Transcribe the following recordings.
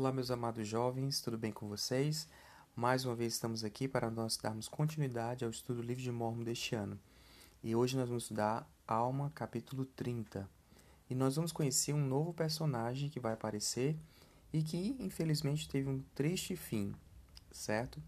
Olá, meus amados jovens, tudo bem com vocês? Mais uma vez estamos aqui para nós darmos continuidade ao estudo do livro de Mormon deste ano. E hoje nós vamos estudar Alma, capítulo 30. E nós vamos conhecer um novo personagem que vai aparecer e que, infelizmente, teve um triste fim, certo?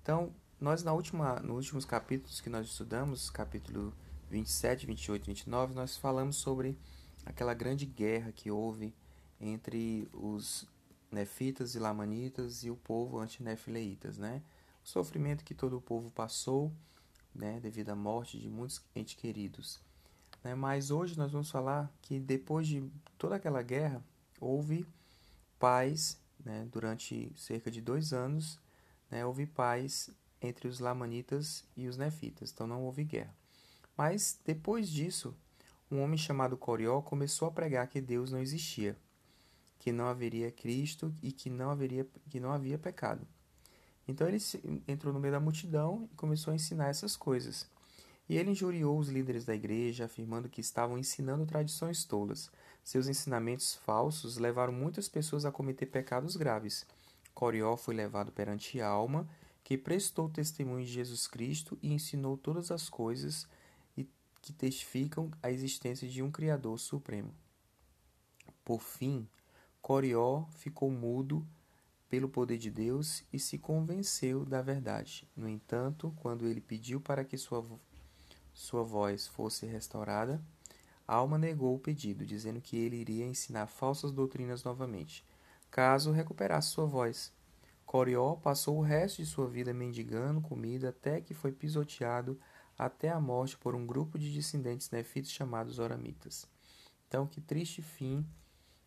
Então, nós na última, nos últimos capítulos que nós estudamos, capítulo 27, 28 e 29, nós falamos sobre aquela grande guerra que houve entre os nefitas e lamanitas e o povo antinefileitas, né? O sofrimento que todo o povo passou, né, devido à morte de muitos entes queridos. Né? Mas hoje nós vamos falar que depois de toda aquela guerra, houve paz, né, durante cerca de dois anos, né, houve paz entre os lamanitas e os nefitas, então não houve guerra. Mas depois disso, um homem chamado Corió começou a pregar que Deus não existia, que não haveria Cristo e que não haveria que não havia pecado. Então ele entrou no meio da multidão e começou a ensinar essas coisas. E ele injuriou os líderes da igreja, afirmando que estavam ensinando tradições tolas. Seus ensinamentos falsos levaram muitas pessoas a cometer pecados graves. Corió foi levado perante Alma, que prestou testemunho de Jesus Cristo e ensinou todas as coisas que testificam a existência de um Criador supremo. Por fim, Corió ficou mudo pelo poder de Deus e se convenceu da verdade. No entanto, quando ele pediu para que sua, sua voz fosse restaurada, Alma negou o pedido, dizendo que ele iria ensinar falsas doutrinas novamente, caso recuperasse sua voz. Corió passou o resto de sua vida mendigando comida até que foi pisoteado até a morte por um grupo de descendentes nefitos chamados Oramitas. Então, que triste fim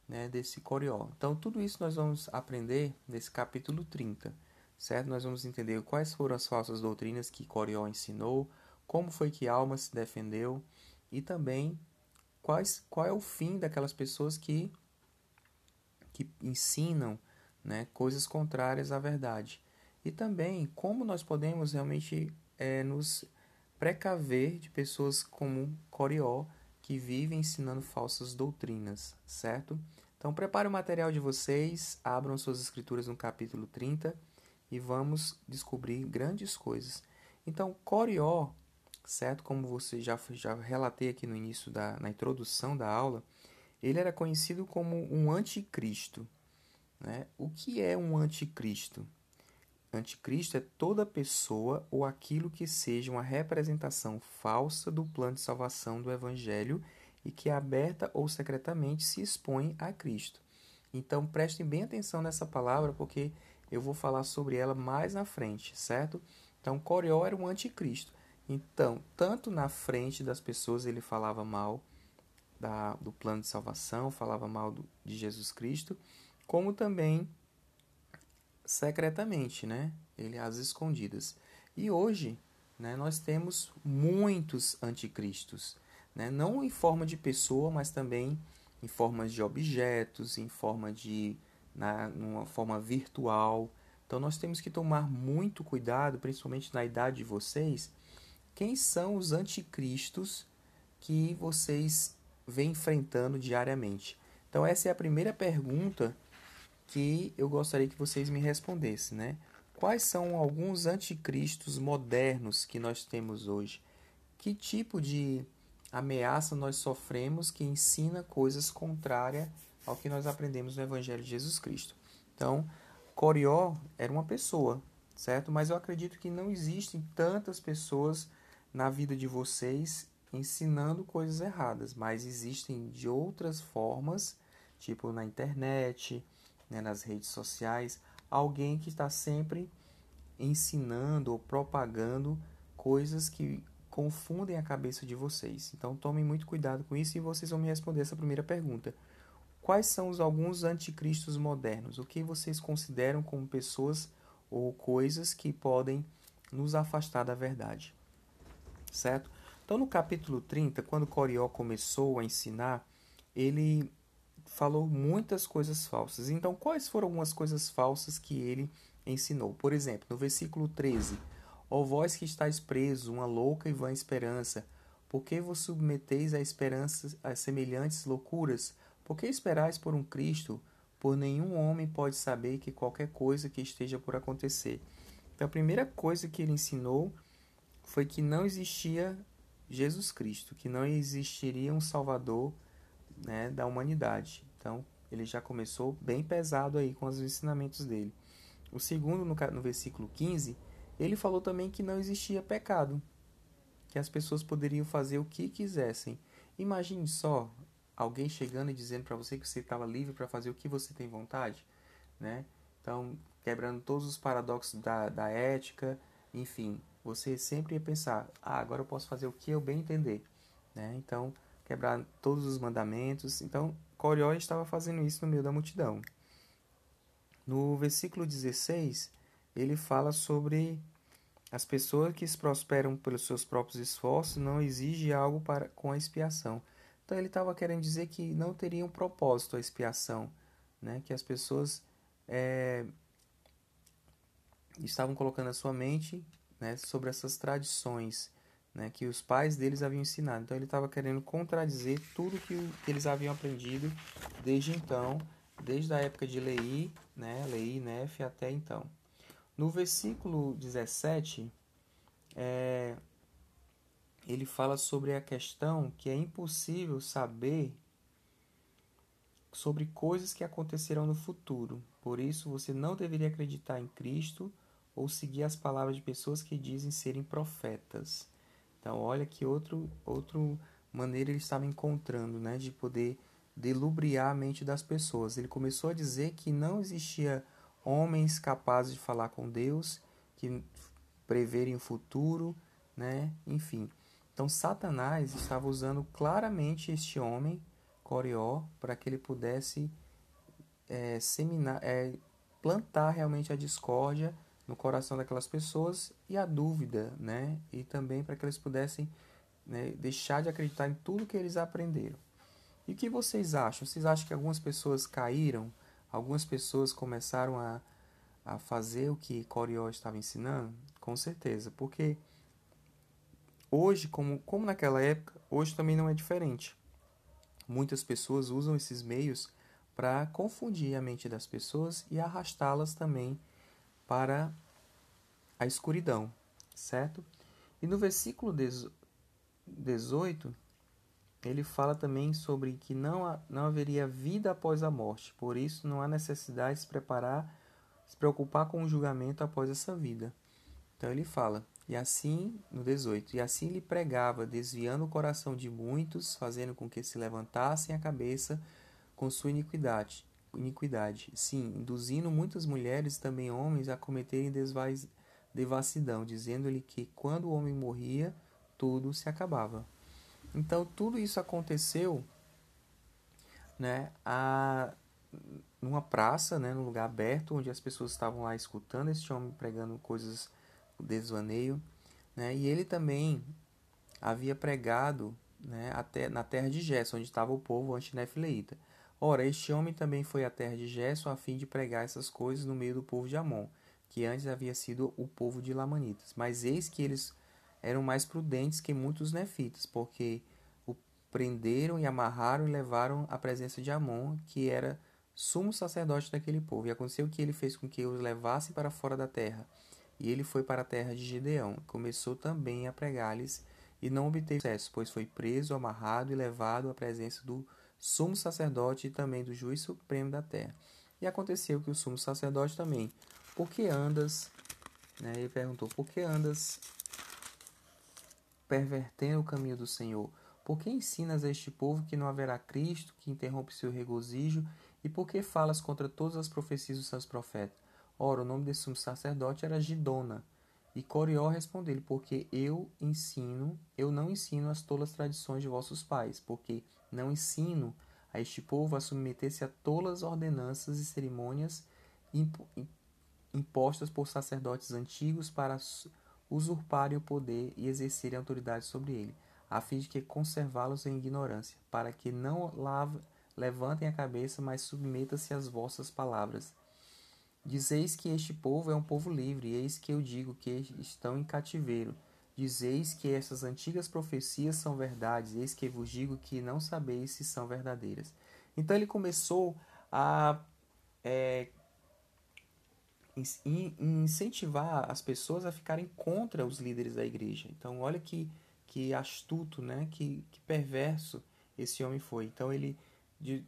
né, desse Corió. Então, tudo isso nós vamos aprender nesse capítulo 30, certo? Nós vamos entender quais foram as falsas doutrinas que Corió ensinou, como foi que Alma se defendeu e também quais, qual é o fim daquelas pessoas que, que ensinam né, coisas contrárias à verdade. E também como nós podemos realmente é, nos precaver de pessoas como Corió, que vivem ensinando falsas doutrinas, certo? Então prepare o material de vocês, abram suas escrituras no capítulo 30 e vamos descobrir grandes coisas. Então, Corió, certo? Como você já, já relatei aqui no início da na introdução da aula, ele era conhecido como um anticristo. Né? O que é um anticristo? Anticristo é toda pessoa ou aquilo que seja uma representação falsa do plano de salvação do Evangelho e que aberta ou secretamente se expõe a Cristo. Então prestem bem atenção nessa palavra porque eu vou falar sobre ela mais na frente, certo? Então Corió era um anticristo. Então, tanto na frente das pessoas ele falava mal da, do plano de salvação, falava mal do, de Jesus Cristo, como também secretamente, né? Ele às escondidas. E hoje, né, nós temos muitos anticristos, né? Não em forma de pessoa, mas também em forma de objetos, em forma de na numa forma virtual. Então nós temos que tomar muito cuidado, principalmente na idade de vocês, quem são os anticristos que vocês vêm enfrentando diariamente. Então essa é a primeira pergunta que eu gostaria que vocês me respondessem, né? Quais são alguns anticristos modernos que nós temos hoje? Que tipo de ameaça nós sofremos que ensina coisas contrárias ao que nós aprendemos no Evangelho de Jesus Cristo? Então, Corió era uma pessoa, certo? Mas eu acredito que não existem tantas pessoas na vida de vocês ensinando coisas erradas, mas existem de outras formas, tipo na internet, né, nas redes sociais, alguém que está sempre ensinando ou propagando coisas que confundem a cabeça de vocês. Então tomem muito cuidado com isso e vocês vão me responder essa primeira pergunta. Quais são os alguns anticristos modernos? O que vocês consideram como pessoas ou coisas que podem nos afastar da verdade? Certo? Então no capítulo 30, quando Corió começou a ensinar, ele falou muitas coisas falsas. Então, quais foram algumas coisas falsas que ele ensinou? Por exemplo, no versículo 13: Ó vós que estáis presos, uma louca e vã esperança, por que vos submeteis a esperanças, a semelhantes loucuras? Por que esperais por um Cristo? por nenhum homem pode saber que qualquer coisa que esteja por acontecer. Então, a primeira coisa que ele ensinou foi que não existia Jesus Cristo, que não existiria um Salvador né, da humanidade. Então, ele já começou bem pesado aí com os ensinamentos dele. O segundo, no, no versículo 15, ele falou também que não existia pecado, que as pessoas poderiam fazer o que quisessem. Imagine só alguém chegando e dizendo para você que você estava livre para fazer o que você tem vontade, né? Então, quebrando todos os paradoxos da, da ética, enfim, você sempre ia pensar, ah, agora eu posso fazer o que eu bem entender, né? Então, quebrar todos os mandamentos. Então, Corió estava fazendo isso no meio da multidão. No versículo 16, ele fala sobre as pessoas que se prosperam pelos seus próprios esforços não exigem algo para, com a expiação. Então ele estava querendo dizer que não teria um propósito a expiação, né? que as pessoas é, estavam colocando a sua mente né, sobre essas tradições né, que os pais deles haviam ensinado. Então ele estava querendo contradizer tudo que, que, eles haviam aprendido desde então, desde a época de Lei, né, Lei, Nef até então. No versículo 17, é, ele fala sobre a questão que é impossível saber sobre coisas que acontecerão no futuro. Por isso, você não deveria acreditar em Cristo ou seguir as palavras de pessoas que dizem serem profetas. Então, olha que outro, outro maneira ele estava encontrando, né, de poder delubriar a mente das pessoas. Ele começou a dizer que não existia homens capazes de falar com Deus, que preverem o futuro, né? Enfim. Então Satanás estava usando claramente este homem, Corió, para que ele pudesse é, seminar, é, plantar realmente a discórdia no coração daquelas pessoas e a dúvida, né? E também para que eles pudessem né, deixar de acreditar em tudo que eles aprenderam. E o que vocês acham? Vocês acham que algumas pessoas caíram? Algumas pessoas começaram a, a fazer o que Corió estava ensinando? Com certeza, porque hoje, como, como naquela época, hoje também não é diferente. Muitas pessoas usam esses meios para confundir a mente das pessoas e arrastá-las também para a escuridão, certo? E no versículo 18, ele fala também sobre que não, não haveria vida após a morte, por isso não há necessidade de se preparar, se preocupar com o julgamento após essa vida. Então ele fala, e assim, no 18, e assim lhe pregava, desviando o coração de muitos, fazendo com que se levantassem a cabeça com sua iniquidade iniquidade, sim, induzindo muitas mulheres também homens a cometerem devassidão, dizendo-lhe que quando o homem morria, tudo se acabava. Então, tudo isso aconteceu né, a, numa praça, né, num lugar aberto, onde as pessoas estavam lá escutando esse homem pregando coisas desvaneio. Né, e ele também havia pregado né, até na terra de Gesso, onde estava o povo antinefileíta. Ora, este homem também foi à terra de Gesso a fim de pregar essas coisas no meio do povo de Amon, que antes havia sido o povo de Lamanitas. Mas eis que eles eram mais prudentes que muitos nefitas, porque o prenderam e amarraram e levaram à presença de Amon, que era sumo sacerdote daquele povo. E aconteceu que ele fez com que os levassem para fora da terra. E ele foi para a terra de Gideão. Começou também a pregar-lhes, e não obteve sucesso, pois foi preso, amarrado e levado à presença do sumo sacerdote e também do juiz supremo da terra. E aconteceu que o sumo sacerdote também, por que andas, né, ele perguntou, por que andas pervertendo o caminho do Senhor? Por que ensinas a este povo que não haverá Cristo, que interrompe seu regozijo? E por que falas contra todas as profecias dos seus profetas? Ora, o nome desse sumo sacerdote era Gidona. E Corió respondeu-lhe, porque eu ensino, eu não ensino as tolas tradições de vossos pais, porque não ensino a este povo a submeter-se a tolas ordenanças e cerimônias impostas por sacerdotes antigos para usurparem o poder e exercerem autoridade sobre ele, a fim de que conservá-los em ignorância, para que não levantem a cabeça, mas submetam-se às vossas palavras. Dizeis que este povo é um povo livre, e eis que eu digo que estão em cativeiro. Dizeis que essas antigas profecias são verdades, eis que vos digo que não sabeis se são verdadeiras. Então ele começou a é, incentivar as pessoas a ficarem contra os líderes da igreja. Então, olha que, que astuto, né? que, que perverso esse homem foi. Então, ele, de,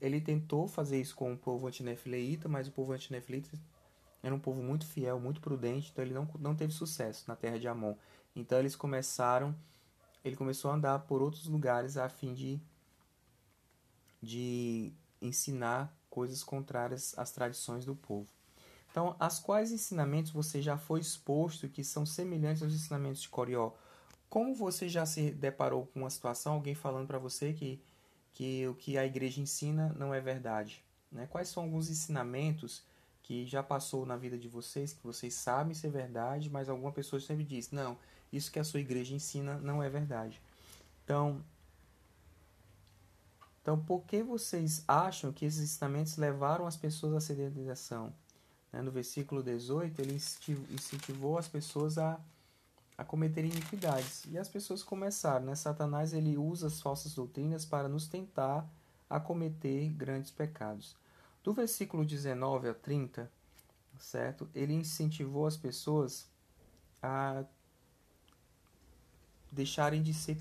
ele tentou fazer isso com o povo antinefileíta, mas o povo antinefileíta era um povo muito fiel, muito prudente, então ele não, não teve sucesso na terra de Amon. Então, eles começaram, ele começou a andar por outros lugares a fim de, de ensinar coisas contrárias às tradições do povo. Então, as quais ensinamentos você já foi exposto que são semelhantes aos ensinamentos de Corió? Como você já se deparou com uma situação, alguém falando para você que, que o que a igreja ensina não é verdade? Né? Quais são alguns ensinamentos que já passou na vida de vocês, que vocês sabem ser verdade, mas alguma pessoa sempre diz, não, isso que a sua igreja ensina não é verdade. Então, então por que vocês acham que esses ensinamentos levaram as pessoas à sedentarização? Né? No versículo 18, ele incentivou as pessoas a, a cometerem iniquidades. E as pessoas começaram. Né? Satanás ele usa as falsas doutrinas para nos tentar a cometer grandes pecados. Do versículo 19 a 30, certo? Ele incentivou as pessoas a deixarem de ser.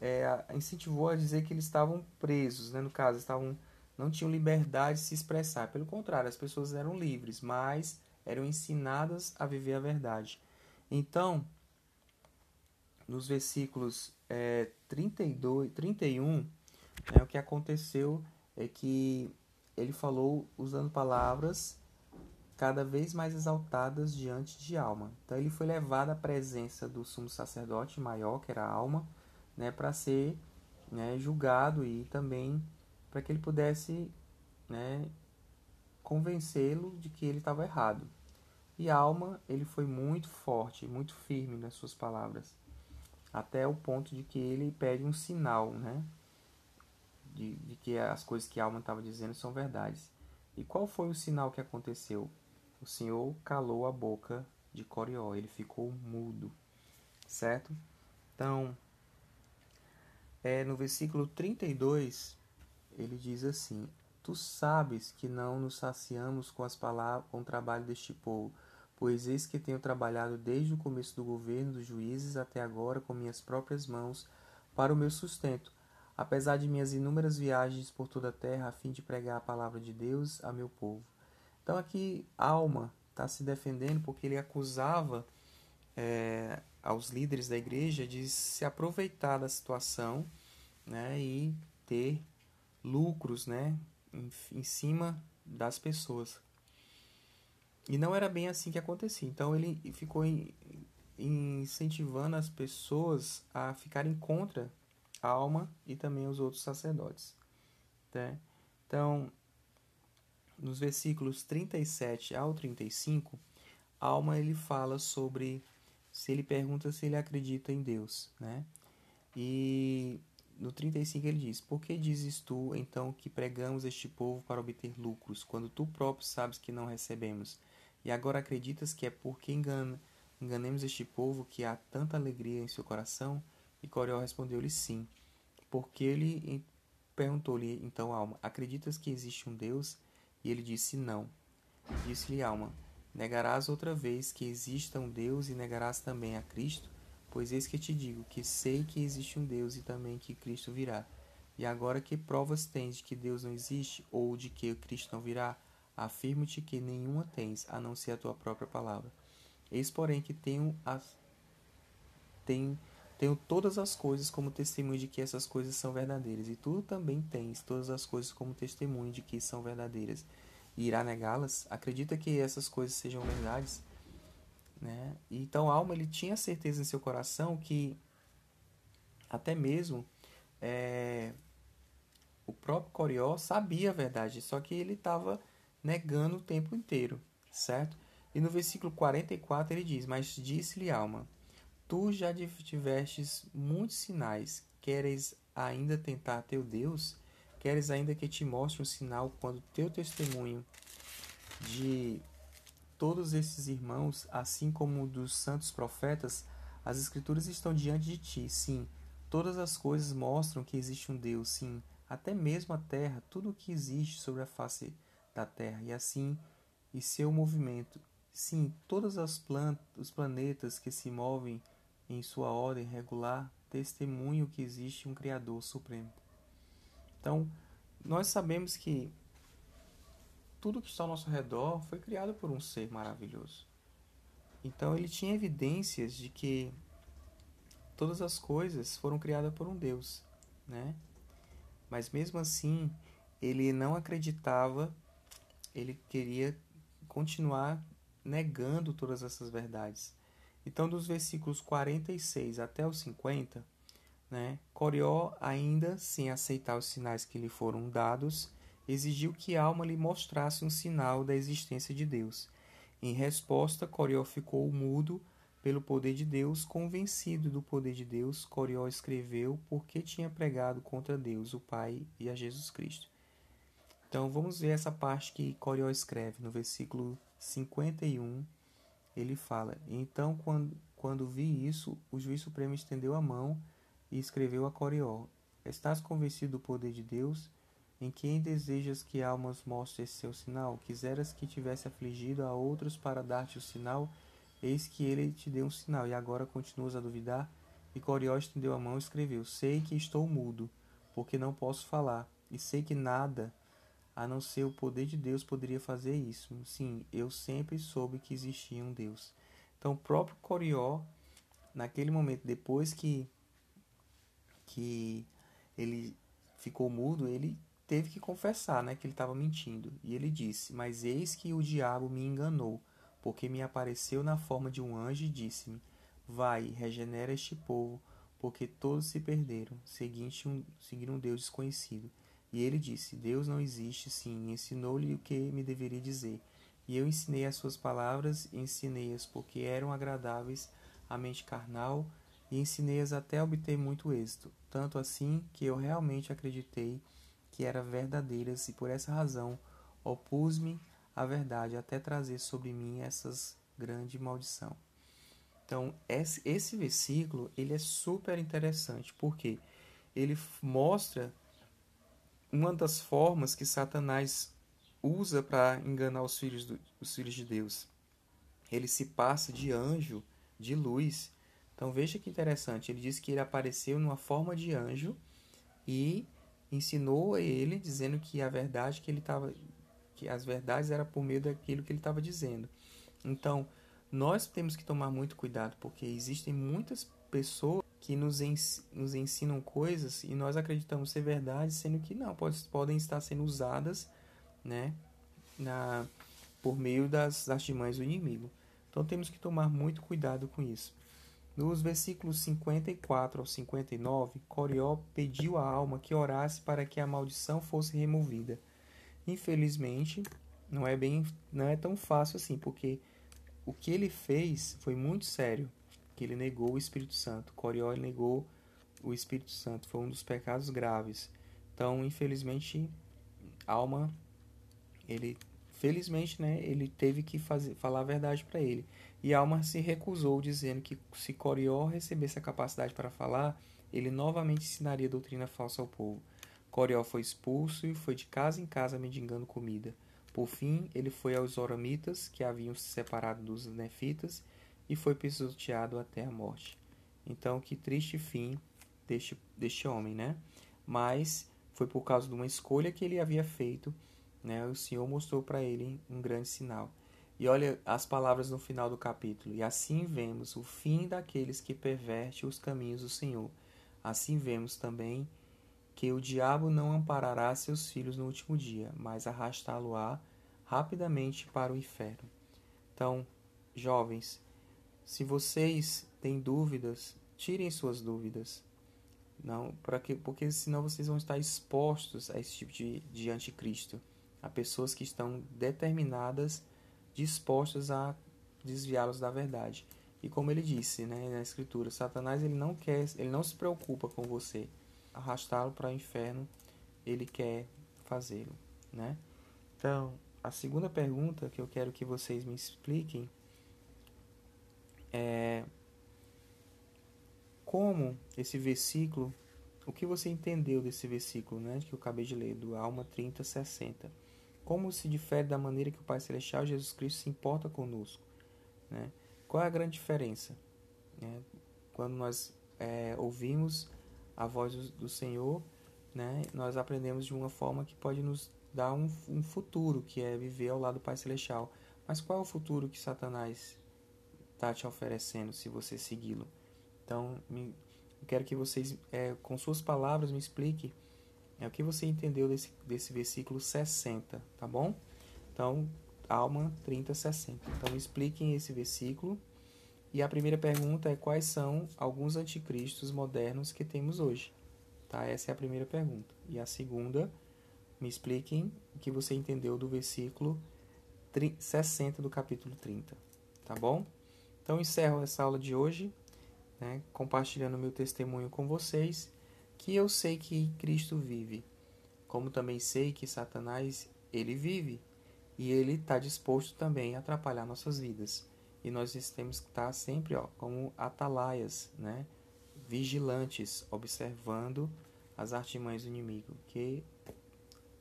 É, incentivou a dizer que eles estavam presos, né? no caso, estavam não tinham liberdade de se expressar. Pelo contrário, as pessoas eram livres, mas eram ensinadas a viver a verdade. Então, nos versículos é, 32, 31, né, o que aconteceu é que ele falou usando palavras cada vez mais exaltadas diante de alma. Então ele foi levado à presença do sumo sacerdote maior, que era a alma, né, para ser né, julgado e também para que ele pudesse né, convencê-lo de que ele estava errado. E Alma, ele foi muito forte, muito firme nas suas palavras, até o ponto de que ele pede um sinal, né, de, de que as coisas que Alma estava dizendo são verdades. E qual foi o sinal que aconteceu? O Senhor calou a boca de Corió, ele ficou mudo, certo? Então, é, no versículo 32, ele diz assim: Tu sabes que não nos saciamos com as palavras, com o trabalho deste povo, pois eis que tenho trabalhado desde o começo do governo dos juízes até agora com minhas próprias mãos para o meu sustento, apesar de minhas inúmeras viagens por toda a terra a fim de pregar a palavra de Deus a meu povo. Então aqui Alma está se defendendo porque ele acusava é, aos líderes da igreja de se aproveitar da situação né, e ter lucros, né, em, em cima das pessoas. E não era bem assim que acontecia. Então ele ficou in, incentivando as pessoas a ficarem contra a alma e também os outros sacerdotes. Né? Então, nos versículos 37 ao 35, Alma ele fala sobre se ele pergunta se ele acredita em Deus, né? E no 35 ele diz: Por que dizes tu, então, que pregamos este povo para obter lucros, quando tu próprio sabes que não recebemos? E agora acreditas que é porque engana, enganemos este povo que há tanta alegria em seu coração? E Coriol respondeu-lhe: Sim. Porque ele perguntou-lhe então Alma: Acreditas que existe um Deus? E ele disse: Não. Disse-lhe Alma: Negarás outra vez que exista um Deus e negarás também a Cristo? Pois eis que te digo que sei que existe um Deus e também que Cristo virá. E agora que provas tens de que Deus não existe ou de que Cristo não virá? Afirmo-te que nenhuma tens, a não ser a tua própria palavra. Eis, porém, que tenho, as, tenho, tenho todas as coisas como testemunho de que essas coisas são verdadeiras, e tu também tens todas as coisas como testemunho de que são verdadeiras. E irá negá-las? Acredita que essas coisas sejam verdades? Né? Então, Alma ele tinha certeza em seu coração que até mesmo é, o próprio Corió sabia a verdade, só que ele estava negando o tempo inteiro, certo? E no versículo 44 ele diz: Mas disse-lhe Alma: Tu já tivestes muitos sinais, queres ainda tentar teu Deus? Queres ainda que te mostre um sinal quando teu testemunho de todos esses irmãos, assim como dos santos profetas, as Escrituras estão diante de ti, sim. Todas as coisas mostram que existe um Deus, sim. Até mesmo a terra, tudo o que existe sobre a face da Terra e assim e seu movimento. Sim, todas as plantas, os planetas que se movem em sua ordem regular testemunham que existe um Criador supremo. Então, nós sabemos que tudo que está ao nosso redor foi criado por um ser maravilhoso. Então, ele tinha evidências de que todas as coisas foram criadas por um Deus, né? Mas mesmo assim, ele não acreditava, ele queria continuar negando todas essas verdades. Então, dos versículos 46 até os 50, né, Corió, ainda sem aceitar os sinais que lhe foram dados, exigiu que Alma lhe mostrasse um sinal da existência de Deus. Em resposta, Corió ficou mudo pelo poder de Deus, convencido do poder de Deus, Corió escreveu porque tinha pregado contra Deus, o Pai e a Jesus Cristo. Então vamos ver essa parte que Corió escreve no versículo 51. Ele fala: Então, quando, quando vi isso, o juiz supremo estendeu a mão e escreveu a Corió: Estás convencido do poder de Deus? Em quem desejas que almas mostre seu sinal? Quiseras que tivesse afligido a outros para dar-te o sinal? Eis que ele te deu um sinal, e agora continuas a duvidar? E Corió estendeu a mão e escreveu: Sei que estou mudo, porque não posso falar, e sei que nada, a não ser o poder de Deus, poderia fazer isso. Sim, eu sempre soube que existia um Deus. Então, o próprio Corió, naquele momento, depois que, que ele ficou mudo, ele teve que confessar né, que ele estava mentindo. E ele disse: Mas eis que o diabo me enganou, porque me apareceu na forma de um anjo e disse-me: Vai, regenera este povo, porque todos se perderam, seguinte um, seguiram um Deus desconhecido. E ele disse: Deus não existe, sim. Ensinou-lhe o que me deveria dizer. E eu ensinei as suas palavras, ensinei-as porque eram agradáveis à mente carnal, e ensinei-as até obter muito êxito. Tanto assim que eu realmente acreditei que eram verdadeiras e por essa razão opus-me à verdade até trazer sobre mim essas grande maldição. Então, esse, esse versículo, ele é super interessante, porque ele mostra uma das formas que Satanás usa para enganar os filhos, do, os filhos de Deus. Ele se passa de anjo, de luz. Então veja que interessante, ele diz que ele apareceu numa forma de anjo e ensinou a ele dizendo que a verdade que ele estava que as verdades era por meio daquilo que ele estava dizendo. Então, nós temos que tomar muito cuidado porque existem muitas pessoas que nos, ens nos ensinam coisas e nós acreditamos ser verdade, sendo que não, pode, podem estar sendo usadas né, na, por meio das artimanhas do inimigo. Então temos que tomar muito cuidado com isso. Nos versículos 54 ao 59, Corió pediu à alma que orasse para que a maldição fosse removida. Infelizmente, não é bem, não é tão fácil assim, porque o que ele fez foi muito sério, que ele negou o Espírito Santo. Corió negou o Espírito Santo, foi um dos pecados graves. Então, infelizmente, alma ele felizmente, né, ele teve que fazer, falar a verdade para ele. E Alma se recusou, dizendo que se Corió recebesse a capacidade para falar, ele novamente ensinaria doutrina falsa ao povo. Corió foi expulso e foi de casa em casa mendigando comida. Por fim, ele foi aos Oramitas, que haviam se separado dos Nefitas, e foi pisoteado até a morte. Então, que triste fim deste, deste homem, né? Mas foi por causa de uma escolha que ele havia feito, né? O Senhor mostrou para ele um grande sinal. E olha as palavras no final do capítulo. E assim vemos o fim daqueles que pervertem os caminhos do Senhor. Assim vemos também que o diabo não amparará seus filhos no último dia, mas arrastá-lo-á rapidamente para o inferno. Então, jovens, se vocês têm dúvidas, tirem suas dúvidas. Não, para que, porque senão vocês vão estar expostos a esse tipo de, de anticristo, a pessoas que estão determinadas dispostas a desviá-los da verdade. E como ele disse, né, na escritura, Satanás ele não quer, ele não se preocupa com você arrastá-lo para o inferno, ele quer fazê-lo, né? Então, a segunda pergunta que eu quero que vocês me expliquem é como esse versículo, o que você entendeu desse versículo, né, que eu acabei de ler, do Alma 30, 60. Como se difere da maneira que o Pai Celestial, Jesus Cristo, se importa conosco. Né? Qual é a grande diferença? É, quando nós é, ouvimos a voz do, do Senhor, né, nós aprendemos de uma forma que pode nos dar um, um futuro, que é viver ao lado do Pai Celestial. Mas qual é o futuro que Satanás está te oferecendo se você segui-lo? Então, me, quero que vocês, é, com suas palavras, me expliquem é, o que você entendeu desse, desse versículo 60, tá bom? Então, Alma 30, 60. Então, expliquem esse versículo. E a primeira pergunta é quais são alguns anticristos modernos que temos hoje? Tá? Essa é a primeira pergunta. E a segunda, me expliquem o que você entendeu do versículo 60 do capítulo 30. Tá bom? Então, encerro essa aula de hoje, né, compartilhando meu testemunho com vocês, que eu sei que Cristo vive, como também sei que Satanás, ele vive, e ele está disposto também a atrapalhar nossas vidas. E nós temos que estar sempre ó, como atalaias, né, vigilantes, observando as artimanhas do inimigo, que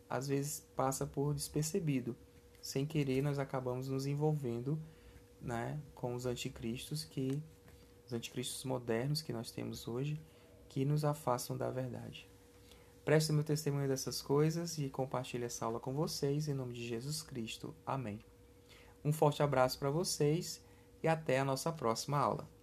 às vezes passa por despercebido. Sem querer nós acabamos nos envolvendo né, com os anticristos que os anticristos modernos que nós temos hoje que nos afastam da verdade. Presto meu testemunho dessas coisas e compartilhe essa aula com vocês em nome de Jesus Cristo. Amém. Um forte abraço para vocês e até a nossa próxima aula.